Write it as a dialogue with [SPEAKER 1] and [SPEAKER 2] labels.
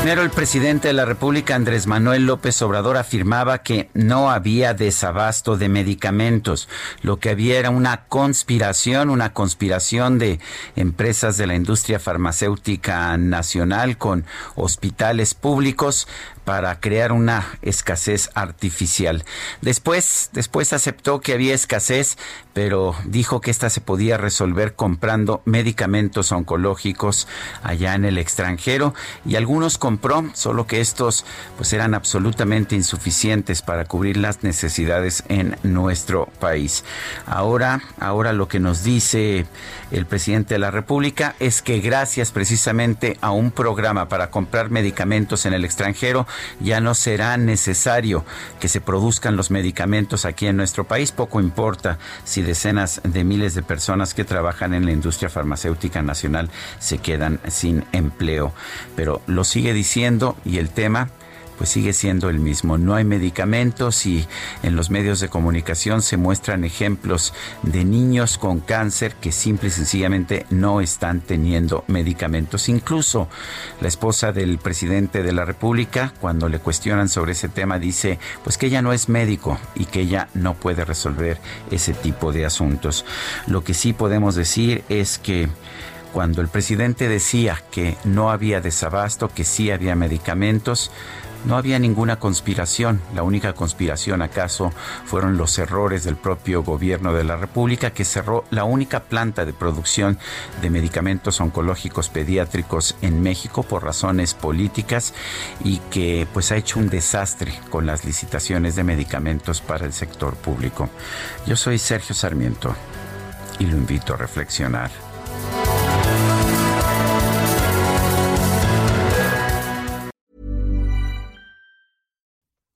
[SPEAKER 1] Primero, el presidente de la República, Andrés Manuel López Obrador, afirmaba que no había desabasto de medicamentos. Lo que había era una conspiración, una conspiración de empresas de la industria farmacéutica nacional con hospitales públicos para crear una escasez artificial. Después, después aceptó que había escasez, pero dijo que esta se podía resolver comprando medicamentos oncológicos allá en el extranjero y algunos compró, solo que estos pues eran absolutamente insuficientes para cubrir las necesidades en nuestro país. Ahora, ahora lo que nos dice el presidente de la República es que gracias precisamente a un programa para comprar medicamentos en el extranjero, ya no será necesario que se produzcan los medicamentos aquí en nuestro país. Poco importa si decenas de miles de personas que trabajan en la industria farmacéutica nacional se quedan sin empleo. Pero lo sigue diciendo y el tema pues sigue siendo el mismo. No hay medicamentos y en los medios de comunicación se muestran ejemplos de niños con cáncer que simple y sencillamente no están teniendo medicamentos. Incluso la esposa del presidente de la República, cuando le cuestionan sobre ese tema, dice pues que ella no es médico y que ella no puede resolver ese tipo de asuntos. Lo que sí podemos decir es que cuando el presidente decía que no había desabasto, que sí había medicamentos, no había ninguna conspiración. La única conspiración acaso fueron los errores del propio gobierno de la República que cerró la única planta de producción de medicamentos oncológicos pediátricos en México por razones políticas y que pues ha hecho un desastre con las licitaciones de medicamentos para el sector público. Yo soy Sergio Sarmiento y lo invito a reflexionar.